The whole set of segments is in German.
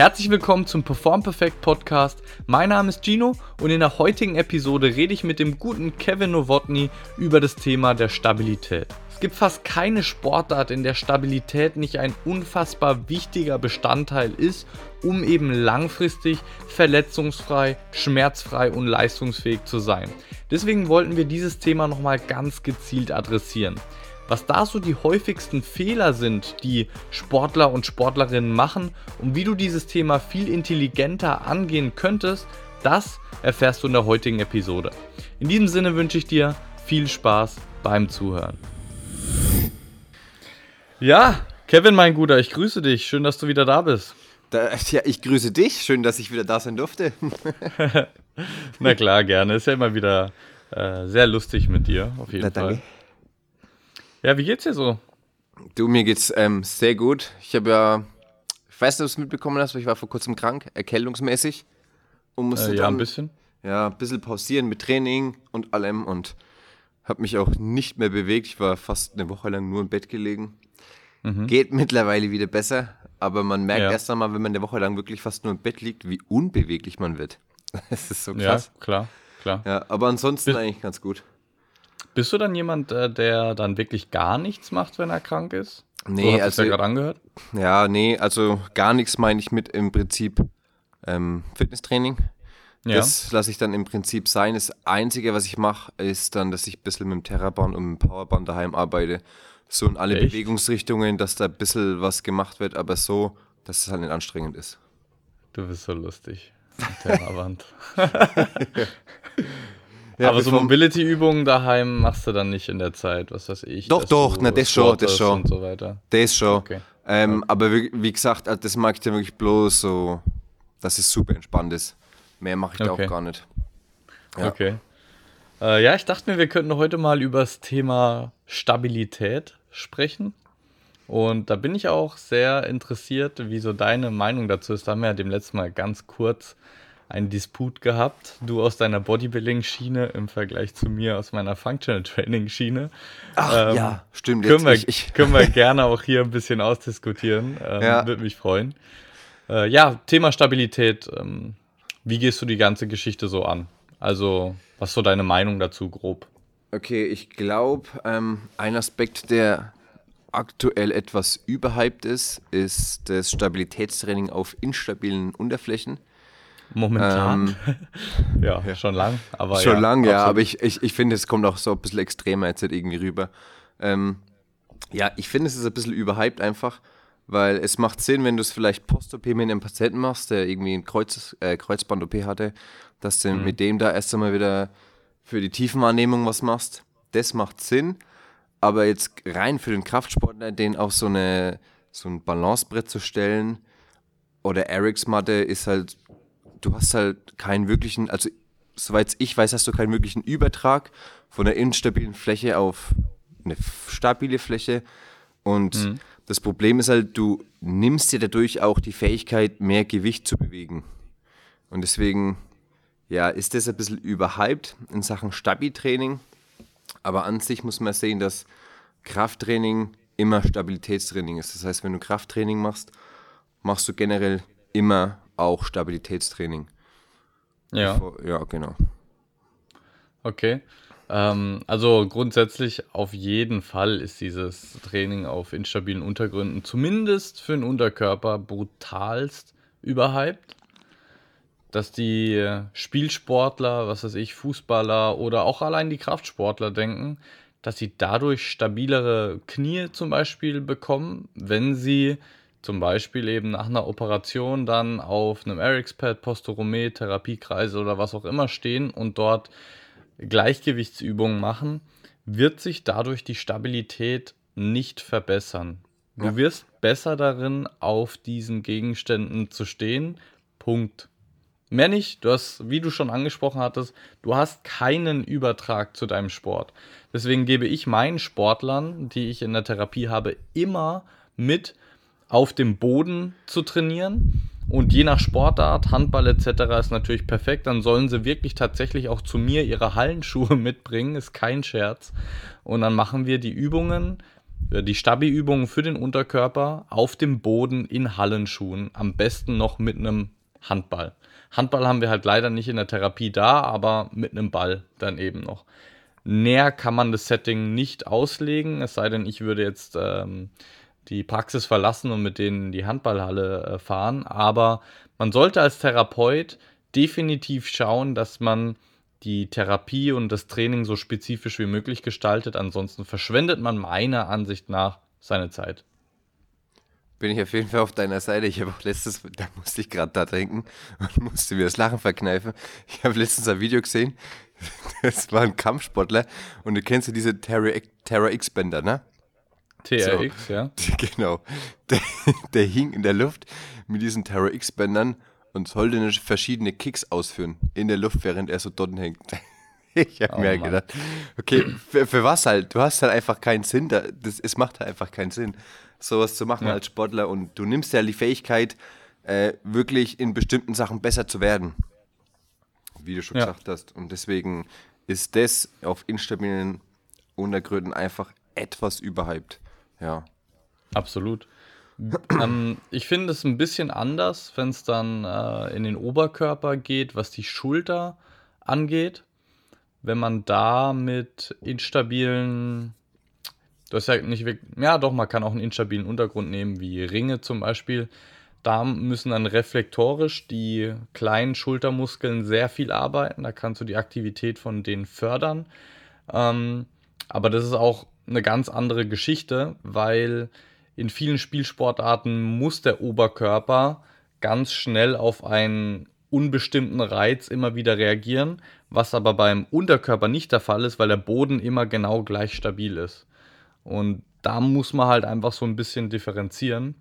Herzlich willkommen zum Perform Perfect Podcast. Mein Name ist Gino und in der heutigen Episode rede ich mit dem guten Kevin Nowotny über das Thema der Stabilität. Es gibt fast keine Sportart, in der Stabilität nicht ein unfassbar wichtiger Bestandteil ist, um eben langfristig verletzungsfrei, schmerzfrei und leistungsfähig zu sein. Deswegen wollten wir dieses Thema nochmal ganz gezielt adressieren. Was da so die häufigsten Fehler sind, die Sportler und Sportlerinnen machen und wie du dieses Thema viel intelligenter angehen könntest, das erfährst du in der heutigen Episode. In diesem Sinne wünsche ich dir viel Spaß beim Zuhören. Ja, Kevin, mein Guter, ich grüße dich. Schön, dass du wieder da bist. Da, ja, ich grüße dich. Schön, dass ich wieder da sein durfte. Na klar, gerne. Ist ja immer wieder äh, sehr lustig mit dir, auf jeden Na, Fall. Danke. Ja, wie geht's dir so? Du, mir geht's ähm, sehr gut. Ich habe ja, ich weiß nicht, ob du es mitbekommen hast, aber ich war vor kurzem krank, erkältungsmäßig. Und musste äh, ja, dann, ein bisschen. Ja, ein bisschen pausieren mit Training und allem und habe mich auch nicht mehr bewegt. Ich war fast eine Woche lang nur im Bett gelegen. Mhm. Geht mittlerweile wieder besser, aber man merkt ja. erst einmal, wenn man eine Woche lang wirklich fast nur im Bett liegt, wie unbeweglich man wird. Das ist so krass. Ja, klar, klar. Ja, aber ansonsten Bis eigentlich ganz gut. Bist du dann jemand, äh, der dann wirklich gar nichts macht, wenn er krank ist? Nee, hast also. Ja, gerade angehört? Ja, nee, also gar nichts meine ich mit im Prinzip ähm, Fitnesstraining. Ja. Das lasse ich dann im Prinzip sein. Das Einzige, was ich mache, ist dann, dass ich ein bisschen mit dem Terraband und mit dem Powerband daheim arbeite. So in alle Echt? Bewegungsrichtungen, dass da ein bisschen was gemacht wird, aber so, dass es halt nicht anstrengend ist. Du bist so lustig. Terraband. Ja, aber so Mobility-Übungen daheim machst du dann nicht in der Zeit, was weiß ich. Doch, doch, na, das schon, das schon. Und so weiter. Das schon. Okay. Ähm, okay. Aber wie, wie, gesagt, also das mag ich ja wirklich bloß so, dass es super entspannt ist. Mehr mache ich okay. da auch gar nicht. Ja. Okay. Äh, ja, ich dachte mir, wir könnten heute mal über das Thema Stabilität sprechen. Und da bin ich auch sehr interessiert, wie so deine Meinung dazu ist. Da haben wir ja dem letzten Mal ganz kurz einen Disput gehabt. Du aus deiner Bodybuilding-Schiene im Vergleich zu mir aus meiner Functional Training-Schiene. Ach ähm, ja, stimmt. Können, wir, ich, können wir gerne auch hier ein bisschen ausdiskutieren. Ähm, ja. Würde mich freuen. Äh, ja, Thema Stabilität. Ähm, wie gehst du die ganze Geschichte so an? Also, was ist so deine Meinung dazu, grob? Okay, ich glaube, ähm, ein Aspekt, der aktuell etwas überhyped ist, ist das Stabilitätstraining auf instabilen Unterflächen. Momentan. Ähm, ja, ja, schon lang. Aber schon ja, lang, ja. Aber ich, ich, ich finde, es kommt auch so ein bisschen extremer jetzt irgendwie rüber. Ähm, ja, ich finde, es ist ein bisschen überhyped einfach, weil es macht Sinn, wenn du es vielleicht Post-OP mit einem Patienten machst, der irgendwie ein Kreuz, äh, Kreuzband-OP hatte, dass du mhm. mit dem da erst einmal wieder für die Tiefenwahrnehmung was machst. Das macht Sinn. Aber jetzt rein für den Kraftsportler, den auf so, eine, so ein Balancebrett zu stellen oder Erics Matte ist halt du hast halt keinen wirklichen, also soweit ich weiß, hast du keinen wirklichen Übertrag von einer instabilen Fläche auf eine stabile Fläche. Und mhm. das Problem ist halt, du nimmst dir dadurch auch die Fähigkeit, mehr Gewicht zu bewegen. Und deswegen, ja, ist das ein bisschen überhyped in Sachen Stabi-Training. Aber an sich muss man sehen, dass Krafttraining immer Stabilitätstraining ist. Das heißt, wenn du Krafttraining machst, machst du generell immer auch Stabilitätstraining. Ja. Ja, genau. Okay. Ähm, also grundsätzlich auf jeden Fall ist dieses Training auf instabilen Untergründen zumindest für den Unterkörper brutalst überhyped. Dass die Spielsportler, was weiß ich, Fußballer oder auch allein die Kraftsportler denken, dass sie dadurch stabilere Knie zum Beispiel bekommen, wenn sie zum Beispiel eben nach einer Operation dann auf einem Erics-Pad, Posturomé, Therapiekreise oder was auch immer stehen und dort Gleichgewichtsübungen machen, wird sich dadurch die Stabilität nicht verbessern. Du ja. wirst besser darin, auf diesen Gegenständen zu stehen. Punkt. Mehr nicht. Du hast, wie du schon angesprochen hattest, du hast keinen Übertrag zu deinem Sport. Deswegen gebe ich meinen Sportlern, die ich in der Therapie habe, immer mit, auf dem Boden zu trainieren. Und je nach Sportart, Handball etc. ist natürlich perfekt. Dann sollen sie wirklich tatsächlich auch zu mir ihre Hallenschuhe mitbringen, ist kein Scherz. Und dann machen wir die Übungen äh, die Stabi-Übungen für den Unterkörper auf dem Boden in Hallenschuhen, am besten noch mit einem Handball. Handball haben wir halt leider nicht in der Therapie da, aber mit einem Ball dann eben noch. Näher kann man das Setting nicht auslegen, es sei denn, ich würde jetzt ähm, die Praxis verlassen und mit denen in die Handballhalle äh, fahren. Aber man sollte als Therapeut definitiv schauen, dass man die Therapie und das Training so spezifisch wie möglich gestaltet. Ansonsten verschwendet man meiner Ansicht nach seine Zeit. Bin ich auf jeden Fall auf deiner Seite. Ich habe auch letztes, da musste ich gerade da denken und musste mir das Lachen verkneifen. Ich habe letztens ein Video gesehen. Das war ein Kampfsportler und du kennst ja diese Terra X-Bänder, ne? TRX, so, ja. Genau. Der, der hing in der Luft mit diesen Terra X-Bändern und sollte verschiedene Kicks ausführen in der Luft, während er so dort hängt. Ich habe oh, mir halt gedacht, okay, für, für, was halt? Du hast halt einfach keinen Sinn. Da, das, es macht halt einfach keinen Sinn, sowas zu machen ja. als Sportler. Und du nimmst ja die Fähigkeit, äh, wirklich in bestimmten Sachen besser zu werden. Wie du schon ja. gesagt hast. Und deswegen ist das auf instabilen Untergründen einfach etwas überhyped. Ja. Absolut ähm, ich finde es ein bisschen anders, wenn es dann äh, in den Oberkörper geht, was die Schulter angeht. Wenn man da mit instabilen, du hast ja nicht wirklich, ja doch, man kann auch einen instabilen Untergrund nehmen, wie Ringe zum Beispiel. Da müssen dann reflektorisch die kleinen Schultermuskeln sehr viel arbeiten. Da kannst du die Aktivität von denen fördern. Ähm, aber das ist auch eine ganz andere Geschichte, weil in vielen Spielsportarten muss der Oberkörper ganz schnell auf einen unbestimmten Reiz immer wieder reagieren, was aber beim Unterkörper nicht der Fall ist, weil der Boden immer genau gleich stabil ist. Und da muss man halt einfach so ein bisschen differenzieren.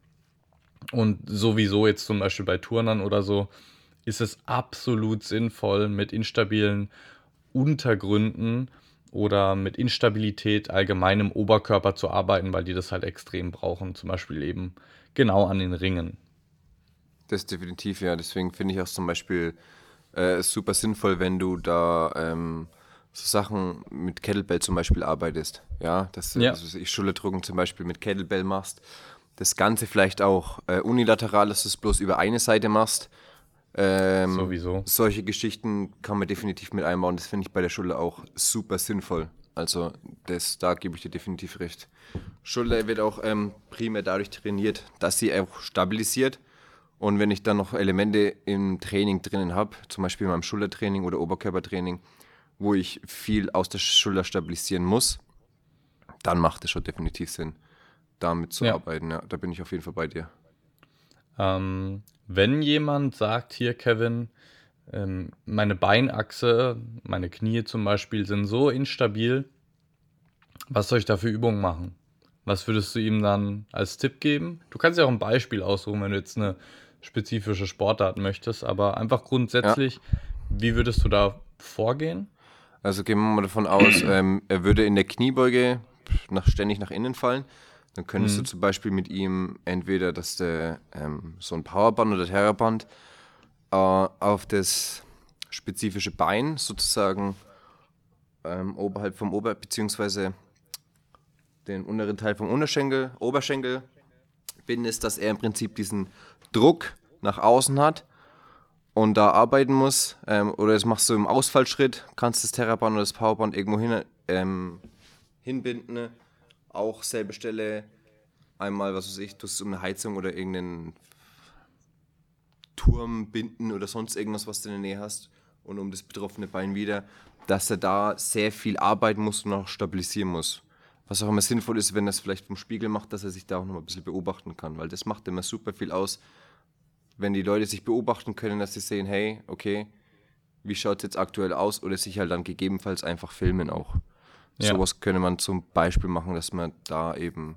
Und sowieso jetzt zum Beispiel bei Turnern oder so ist es absolut sinnvoll, mit instabilen Untergründen oder mit Instabilität allgemein im Oberkörper zu arbeiten, weil die das halt extrem brauchen. Zum Beispiel eben genau an den Ringen. Das ist definitiv, ja. Deswegen finde ich auch zum Beispiel äh, super sinnvoll, wenn du da ähm, so Sachen mit Kettlebell zum Beispiel arbeitest. Ja, dass du ja. also ich Schulterdrücken zum Beispiel mit Kettlebell machst. Das Ganze vielleicht auch äh, unilateral, dass du es bloß über eine Seite machst ähm, Sowieso. Solche Geschichten kann man definitiv mit einbauen. Das finde ich bei der Schulter auch super sinnvoll. Also das, da gebe ich dir definitiv recht. Schulter wird auch ähm, primär dadurch trainiert, dass sie auch stabilisiert. Und wenn ich dann noch Elemente im Training drinnen habe, zum Beispiel in meinem Schultertraining oder Oberkörpertraining, wo ich viel aus der Schulter stabilisieren muss, dann macht es schon definitiv Sinn, damit zu ja. arbeiten. Ja, da bin ich auf jeden Fall bei dir. Ähm, wenn jemand sagt, hier Kevin, ähm, meine Beinachse, meine Knie zum Beispiel sind so instabil, was soll ich da für Übungen machen? Was würdest du ihm dann als Tipp geben? Du kannst ja auch ein Beispiel aussuchen, wenn du jetzt eine spezifische Sportart möchtest, aber einfach grundsätzlich, ja. wie würdest du da vorgehen? Also gehen wir mal davon aus, ähm, er würde in der Kniebeuge nach, ständig nach innen fallen. Dann könntest mhm. du zum Beispiel mit ihm entweder dass der, ähm, so ein Powerband oder Terraband äh, auf das spezifische Bein sozusagen ähm, oberhalb vom Ober- beziehungsweise den unteren Teil vom Unterschenkel, Oberschenkel bindest, dass er im Prinzip diesen Druck nach außen hat und da arbeiten muss. Ähm, oder das machst du im Ausfallschritt, kannst das Terraband oder das Powerband irgendwo hin, ähm, hinbinden auch selbe Stelle einmal, was weiß ich, du hast um eine Heizung oder irgendeinen Turm binden oder sonst irgendwas, was du in der Nähe hast und um das betroffene Bein wieder, dass er da sehr viel arbeiten muss und auch stabilisieren muss. Was auch immer sinnvoll ist, wenn er es vielleicht vom Spiegel macht, dass er sich da auch noch mal ein bisschen beobachten kann, weil das macht immer super viel aus, wenn die Leute sich beobachten können, dass sie sehen, hey, okay, wie schaut es jetzt aktuell aus oder sich halt dann gegebenenfalls einfach filmen auch. Ja. Sowas könnte man zum Beispiel machen, dass man da eben.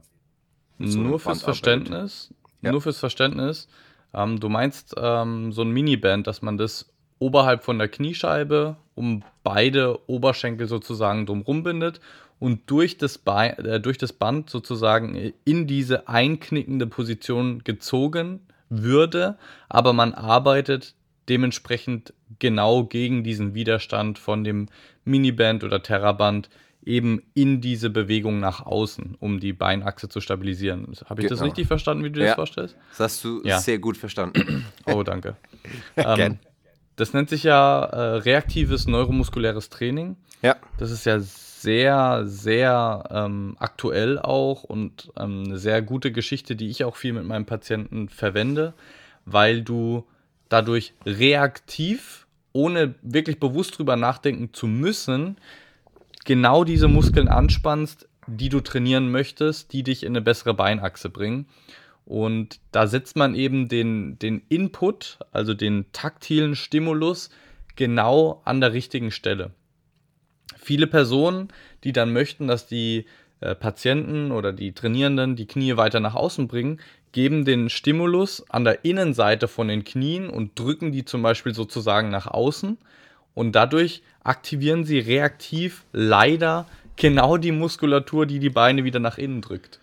So nur fürs Verständnis, ja. nur fürs Verständnis. Ähm, du meinst ähm, so ein Miniband, dass man das oberhalb von der Kniescheibe um beide Oberschenkel sozusagen drumrum bindet und durch das, Bein, äh, durch das Band sozusagen in diese einknickende Position gezogen würde, aber man arbeitet dementsprechend genau gegen diesen Widerstand von dem Miniband oder Terraband eben in diese Bewegung nach außen, um die Beinachse zu stabilisieren. Habe ich das Genau. richtig verstanden, wie du Ja. das vorstellst? Das hast du Ja. sehr gut verstanden. Oh, danke. Ähm, das nennt sich ja äh, reaktives neuromuskuläres Training. Ja. Das ist ja sehr, sehr ähm, aktuell auch und ähm, eine sehr gute Geschichte, die ich auch viel mit meinen Patienten verwende, weil du dadurch reaktiv, ohne wirklich bewusst drüber nachdenken zu müssen, genau diese Muskeln anspannst, die du trainieren möchtest, die dich in eine bessere Beinachse bringen. Und da setzt man eben den, den Input, also den taktilen Stimulus, genau an der richtigen Stelle. Viele Personen, die dann möchten, dass die äh, Patienten oder die Trainierenden die Knie weiter nach außen bringen, geben den Stimulus an der Innenseite von den Knien und drücken die zum Beispiel sozusagen nach außen. Und dadurch aktivieren sie reaktiv leider genau die Muskulatur, die die Beine wieder nach innen drückt.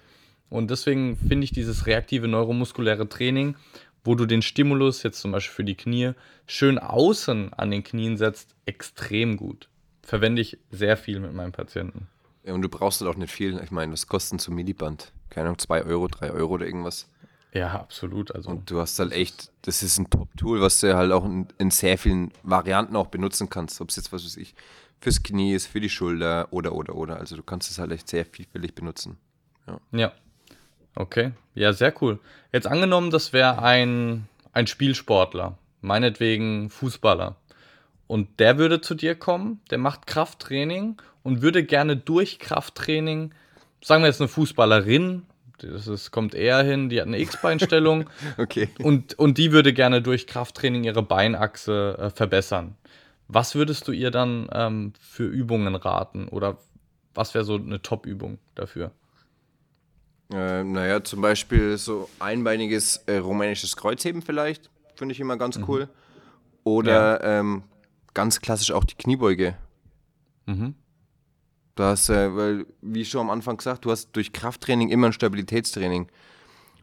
Und deswegen finde ich dieses reaktive neuromuskuläre Training, wo du den Stimulus jetzt zum Beispiel für die Knie schön außen an den Knien setzt, extrem gut. Verwende ich sehr viel mit meinen Patienten. Ja, und du brauchst halt auch nicht viel. Ich meine, was kostet so ein Milliband? Keine Ahnung, 2 Euro, 3 Euro oder irgendwas. Ja, absolut. Also Und du hast halt echt, das ist ein Top-Tool, was du halt auch in, in sehr vielen Varianten auch benutzen kannst. Ob es jetzt, was weiß ich, fürs Knie ist, für die Schulter oder, oder, oder. Also du kannst es halt echt sehr vielfältig benutzen. Ja. Okay. Ja, sehr cool. Jetzt angenommen, das wäre ein, ein Spielsportler, meinetwegen Fußballer. Und der würde zu dir kommen, der macht Krafttraining und würde gerne durch Krafttraining, sagen wir jetzt eine Fußballerin, das ist, kommt eher hin, die hat eine X-Beinstellung Okay. und, und die würde gerne durch Krafttraining ihre Beinachse äh, verbessern. Was würdest du ihr dann ähm, für Übungen raten? Oder was wäre so eine Top-Übung dafür? Äh, naja, zum Beispiel so einbeiniges äh, rumänisches Kreuzheben vielleicht, finde ich immer ganz cool. Oder ähm, ganz klassisch auch die Kniebeuge. Mhm. Du hast, äh, weil, wie schon am Anfang gesagt, du hast durch Krafttraining immer ein Stabilitätstraining.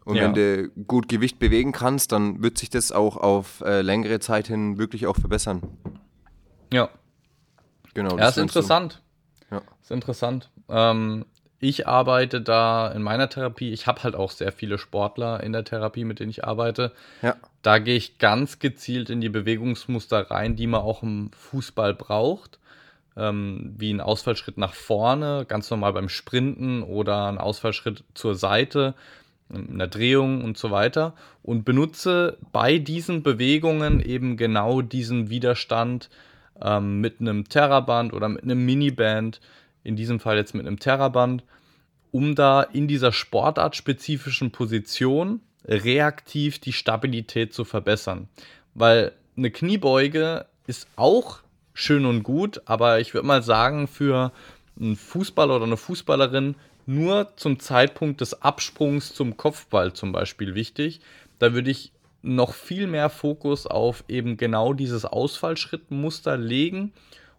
Und Ja. wenn du gut Gewicht bewegen kannst, dann wird sich das auch auf äh, längere Zeit hin wirklich auch verbessern. Ja, Genau. ja das ist wären so- interessant. Ja. Ist interessant. Ähm, ich arbeite da in meiner Therapie, ich habe halt auch sehr viele Sportler in der Therapie, mit denen ich arbeite. Ja. Da gehe ich ganz gezielt in die Bewegungsmuster rein, die man auch im Fußball braucht. Ähm, wie ein Ausfallschritt nach vorne, ganz normal beim Sprinten oder ein Ausfallschritt zur Seite, in der Drehung und so weiter. Und benutze bei diesen Bewegungen eben genau diesen Widerstand ähm, mit einem Terraband oder mit einem Miniband, in diesem Fall jetzt mit einem Terraband, um da in dieser sportartspezifischen Position reaktiv die Stabilität zu verbessern. Weil eine Kniebeuge ist auch schön und gut, aber ich würde mal sagen, für einen Fußballer oder eine Fußballerin nur zum Zeitpunkt des Absprungs zum Kopfball zum Beispiel wichtig. Da würde ich noch viel mehr Fokus auf eben genau dieses Ausfallschrittmuster legen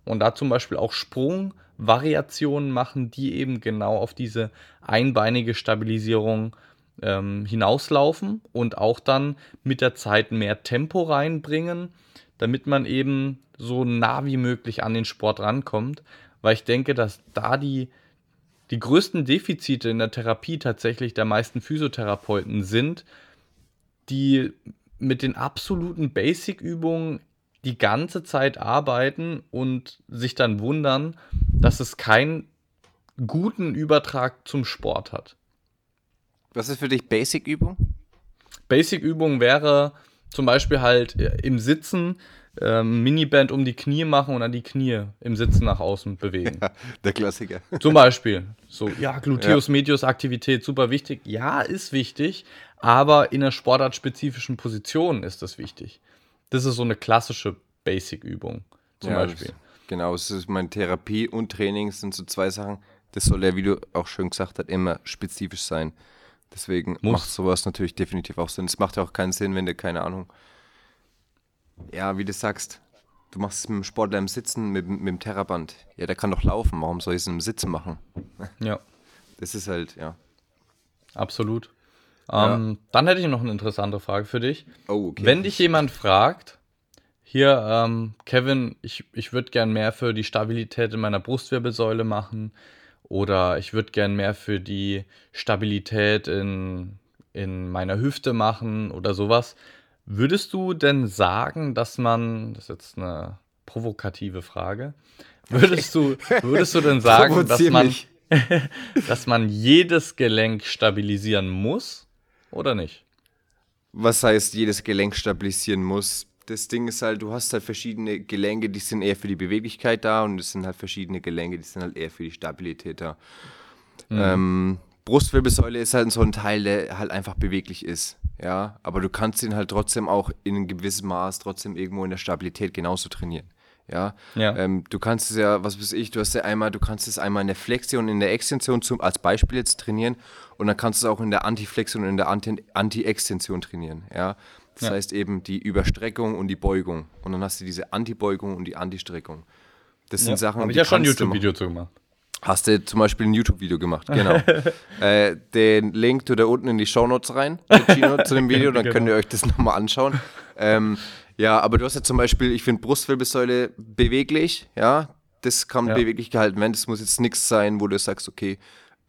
und da zum Beispiel auch Sprungvariationen machen, die eben genau auf diese einbeinige Stabilisierung ähm, hinauslaufen und auch dann mit der Zeit mehr Tempo reinbringen, damit man eben so nah wie möglich an den Sport rankommt, weil ich denke, dass da die, die größten Defizite in der Therapie tatsächlich der meisten Physiotherapeuten sind, die mit den absoluten Basic-Übungen die ganze Zeit arbeiten und sich dann wundern, dass es keinen guten Übertrag zum Sport hat. Was ist für dich Basic-Übung? Basic-Übung wäre zum Beispiel halt äh, im Sitzen ähm, Miniband um die Knie machen und dann die Knie im Sitzen nach außen bewegen. Der Klassiker. Zum Beispiel. So, ja, Gluteus Medius Aktivität, super wichtig. Ja, ist wichtig, aber in einer sportartspezifischen Position ist das wichtig. Das ist so eine klassische Basic-Übung, zum Ja, Beispiel. Genau, es ist meine Therapie und Training sind so zwei Sachen. Das soll ja, wie du auch schön gesagt hast, immer spezifisch sein. Deswegen Muss. macht sowas natürlich definitiv auch Sinn. Es macht ja auch keinen Sinn, wenn du, keine Ahnung, ja, wie du sagst, du machst es mit dem Sportler im Sitzen, mit, mit dem Terraband. Ja, der kann doch laufen, warum soll ich es im Sitzen machen? Ja, Das ist halt, ja. absolut. Ähm, Dann hätte ich noch eine interessante Frage für dich. Oh, okay. Wenn dich jemand fragt, hier, ähm, Kevin, ich, ich würde gern mehr für die Stabilität in meiner Brustwirbelsäule machen oder ich würde gern mehr für die Stabilität in, in meiner Hüfte machen oder sowas. Würdest du denn sagen, dass man, das ist jetzt eine provokative Frage, würdest du, würdest du denn sagen, dass man, dass man jedes Gelenk stabilisieren muss oder nicht? Was heißt jedes Gelenk stabilisieren muss? Das Ding ist halt, du hast halt verschiedene Gelenke, die sind eher für die Beweglichkeit da und es sind halt verschiedene Gelenke, die sind halt eher für die Stabilität da. Mhm. Ähm, Brustwirbelsäule ist halt so ein Teil, der halt einfach beweglich ist. Ja, aber du kannst ihn halt trotzdem auch in einem gewissen Maß trotzdem irgendwo in der Stabilität genauso trainieren. Ja, ja. Ähm, du kannst es ja, was weiß ich, du hast ja einmal, du kannst es einmal in der Flexion, in der Extension zum, als Beispiel jetzt trainieren und dann kannst du es auch in der Antiflexion und in der Anti-Extension trainieren. Ja, das ja. heißt eben die Überstreckung und die Beugung und dann hast du diese Antibeugung und die Antistreckung. Das sind ja, Sachen, Habe ich ja schon ein YouTube-Video zu gemacht. Hast du zum Beispiel ein YouTube-Video gemacht, genau. äh, den Link tut ihr unten in die Shownotes rein, Gino, zu dem Video, dann genau. könnt ihr euch das nochmal anschauen. Ähm, ja, aber du hast ja zum Beispiel, ich finde Brustwirbelsäule beweglich, ja, das kann ja. beweglich gehalten werden. Das muss jetzt nichts sein, wo du sagst, okay,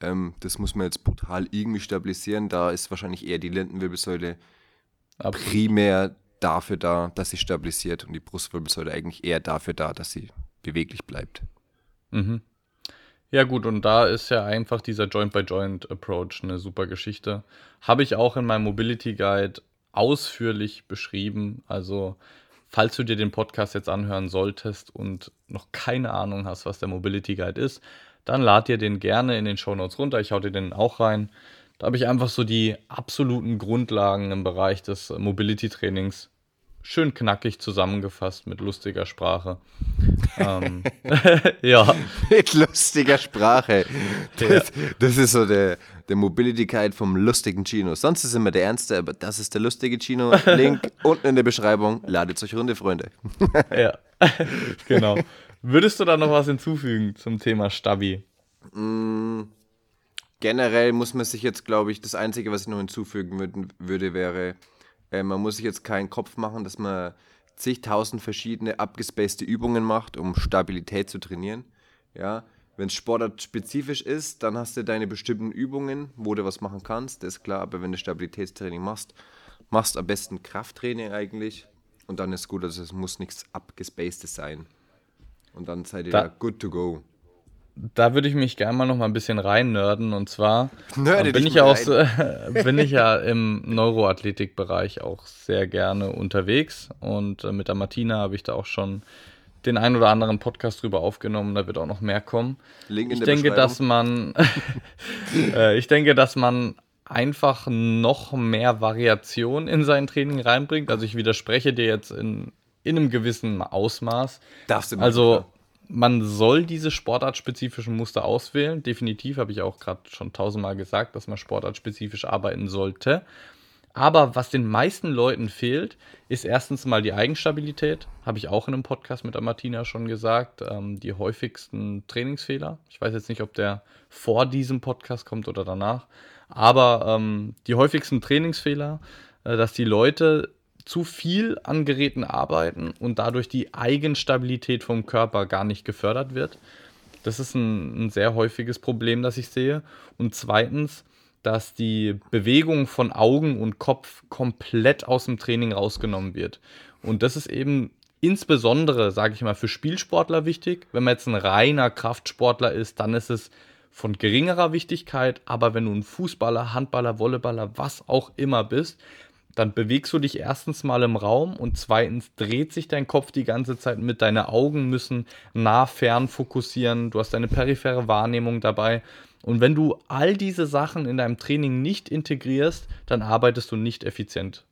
ähm, das muss man jetzt brutal irgendwie stabilisieren. Da ist wahrscheinlich eher die Lendenwirbelsäule Absolut. primär dafür da, dass sie stabilisiert und die Brustwirbelsäule eigentlich eher dafür da, dass sie beweglich bleibt. Mhm. Ja, gut, und da ist ja einfach dieser Joint-by-Joint-Approach eine super Geschichte. Habe ich auch in meinem Mobility Guide ausführlich beschrieben. Also, falls du dir den Podcast jetzt anhören solltest und noch keine Ahnung hast, was der Mobility Guide ist, dann lad dir den gerne in den Show Notes runter. Ich hau dir den auch rein. Da habe ich einfach so die absoluten Grundlagen im Bereich des Mobility Trainings schön knackig zusammengefasst mit lustiger Sprache. ähm, ja. Mit lustiger Sprache. Das, ja. das ist so der, der Mobility Guide vom lustigen Chino. Sonst ist immer der Ernste, aber das ist der lustige Chino. Link unten in der Beschreibung. Ladet euch runde, Freunde. ja, genau. Würdest du da noch was hinzufügen zum Thema Stabi? Mm, generell muss man sich jetzt, glaube ich, das Einzige, was ich noch hinzufügen würd, würde, wäre, äh, man muss sich jetzt keinen Kopf machen, dass man zigtausend verschiedene abgespacede Übungen macht, um Stabilität zu trainieren. Ja, wenn es sportartspezifisch ist, dann hast du deine bestimmten Übungen, wo du was machen kannst, das ist klar, aber wenn du Stabilitätstraining machst, machst am besten Krafttraining eigentlich und dann ist gut, also es muss nichts abgespacedes sein. Und dann seid ihr da, good to go da würde ich mich gerne mal noch mal ein bisschen rein nerden. Und zwar Nerde bin ich ja auch bin ich ja im Neuroathletikbereich auch sehr gerne unterwegs. Und äh, mit der Martina habe ich da auch schon den ein oder anderen Podcast drüber aufgenommen. Da wird auch noch mehr kommen. Link ich denke, dass man, äh, ich denke, dass man einfach noch mehr Variation in sein Training reinbringt. Also ich widerspreche dir jetzt in, in einem gewissen Ausmaß. Darfst du also man soll diese sportartspezifischen Muster auswählen. Definitiv habe ich auch gerade schon tausendmal gesagt, dass man sportartspezifisch arbeiten sollte. Aber was den meisten Leuten fehlt, ist erstens mal die Eigenstabilität. Habe ich auch in einem Podcast mit der Martina schon gesagt. Ähm, die häufigsten Trainingsfehler. Ich weiß jetzt nicht, ob der vor diesem Podcast kommt oder danach. Aber ähm, die häufigsten Trainingsfehler, äh, dass die Leute zu viel an Geräten arbeiten und dadurch die Eigenstabilität vom Körper gar nicht gefördert wird. Das ist ein, ein sehr häufiges Problem, das ich sehe. Und zweitens, dass die Bewegung von Augen und Kopf komplett aus dem Training rausgenommen wird. Und das ist eben insbesondere, sage ich mal, für Spielsportler wichtig. Wenn man jetzt ein reiner Kraftsportler ist, dann ist es von geringerer Wichtigkeit. Aber wenn du ein Fußballer, Handballer, Volleyballer, was auch immer bist, dann bewegst du dich erstens mal im Raum und zweitens dreht sich dein Kopf die ganze Zeit mit. Deine Augen müssen nah fern fokussieren. Du hast deine periphere Wahrnehmung dabei. Und wenn du all diese Sachen in deinem Training nicht integrierst, dann arbeitest du nicht effizient.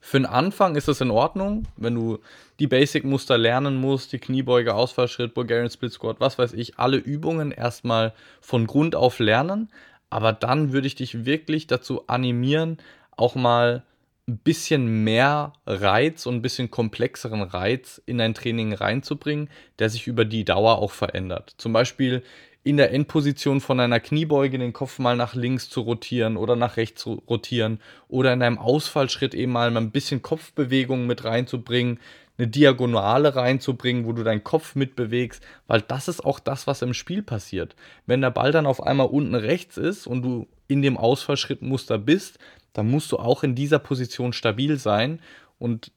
Für den Anfang ist es in Ordnung, wenn du die Basic-Muster lernen musst, die Kniebeuge, Ausfallschritt, Bulgarian Split Squat, was weiß ich, alle Übungen erstmal von Grund auf lernen. Aber dann würde ich dich wirklich dazu animieren, auch mal ein bisschen mehr Reiz und ein bisschen komplexeren Reiz in ein Training reinzubringen, der sich über die Dauer auch verändert. Zum Beispiel in der Endposition von einer Kniebeuge den Kopf mal nach links zu rotieren oder nach rechts zu rotieren oder in einem Ausfallschritt eben mal ein bisschen Kopfbewegung mit reinzubringen, eine Diagonale reinzubringen, wo du deinen Kopf mitbewegst, weil das ist auch das, was im Spiel passiert. Wenn der Ball dann auf einmal unten rechts ist und du in dem Ausfallschrittmuster bist, dann musst du auch in dieser Position stabil sein und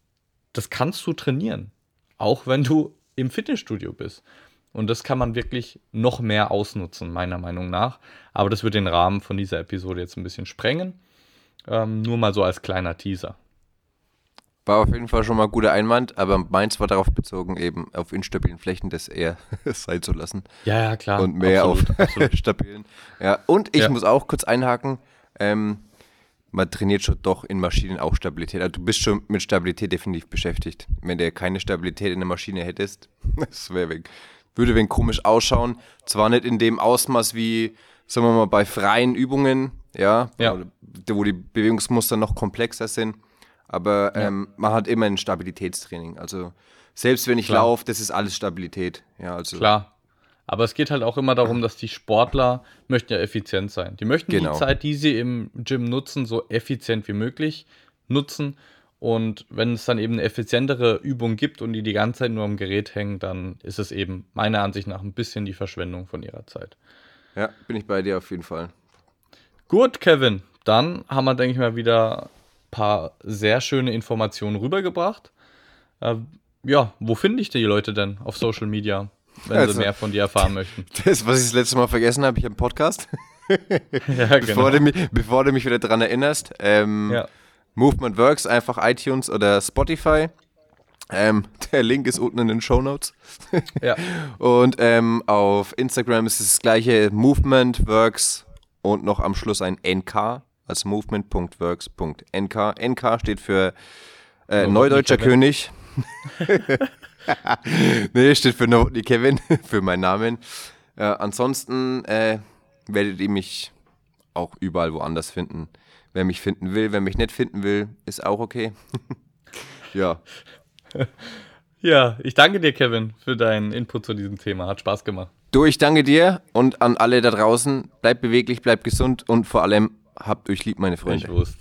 das kannst du trainieren, auch wenn du im Fitnessstudio bist. Und das kann man wirklich noch mehr ausnutzen, meiner Meinung nach. Aber das wird den Rahmen von dieser Episode jetzt ein bisschen sprengen. Ähm, nur mal so als kleiner Teaser. War auf jeden Fall schon mal ein guter Einwand, aber meins war darauf bezogen, eben auf instabilen Flächen das eher sein zu lassen. Ja, ja, klar. Und mehr absolut, auf absolut. stabilen. Ja, und ich ja. muss auch kurz einhaken. Ähm, man trainiert schon doch in Maschinen auch Stabilität. Also du bist schon mit Stabilität definitiv beschäftigt. Wenn du keine Stabilität in der Maschine hättest, das wäre weg würde wenn komisch ausschauen. Zwar nicht in dem Ausmaß wie, sagen wir mal, bei freien Übungen, ja, ja. wo die Bewegungsmuster noch komplexer sind, aber ja. ähm, man hat immer ein Stabilitätstraining. Also selbst wenn ich laufe, das ist alles Stabilität. Ja, also Klar. Aber es geht halt auch immer darum, dass die Sportler möchten ja effizient sein. Die möchten genau. die Zeit, die sie im Gym nutzen, so effizient wie möglich nutzen. Und wenn es dann eben eine effizientere Übung gibt und die die ganze Zeit nur am Gerät hängen, dann ist es eben meiner Ansicht nach ein bisschen die Verschwendung von ihrer Zeit. Ja, bin ich bei dir auf jeden Fall. Gut, Kevin. Dann haben wir, denke ich mal, wieder ein paar sehr schöne Informationen rübergebracht. Äh, ja, wo finde ich die Leute denn auf Social Media, wenn also, sie mehr von dir erfahren möchten? Das, was ich das letzte Mal vergessen habe, ich habe einen Podcast. ja, genau. bevor, du mich, bevor du mich wieder daran erinnerst. Ähm, ja. Movement Works, einfach iTunes oder Spotify. Ähm, der Link ist unten in den Show Notes. ja. Und ähm, auf Instagram ist es das gleiche Movement Works und noch am Schluss ein NK, als movement.works.nk. NK steht für äh, Neudeutscher König. nee, steht für Novotny Kevin, für meinen Namen. Äh, ansonsten äh, werdet ihr mich auch überall woanders finden. Wer mich finden will, wer mich nicht finden will, ist auch okay. ja. Ja, ich danke dir, Kevin, für deinen Input zu diesem Thema. Hat Spaß gemacht. Du, ich danke dir und an alle da draußen. Bleibt beweglich, bleibt gesund und vor allem habt euch lieb, meine Freunde. Ich wusste.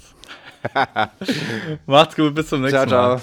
Macht's gut, bis zum nächsten ciao, Mal.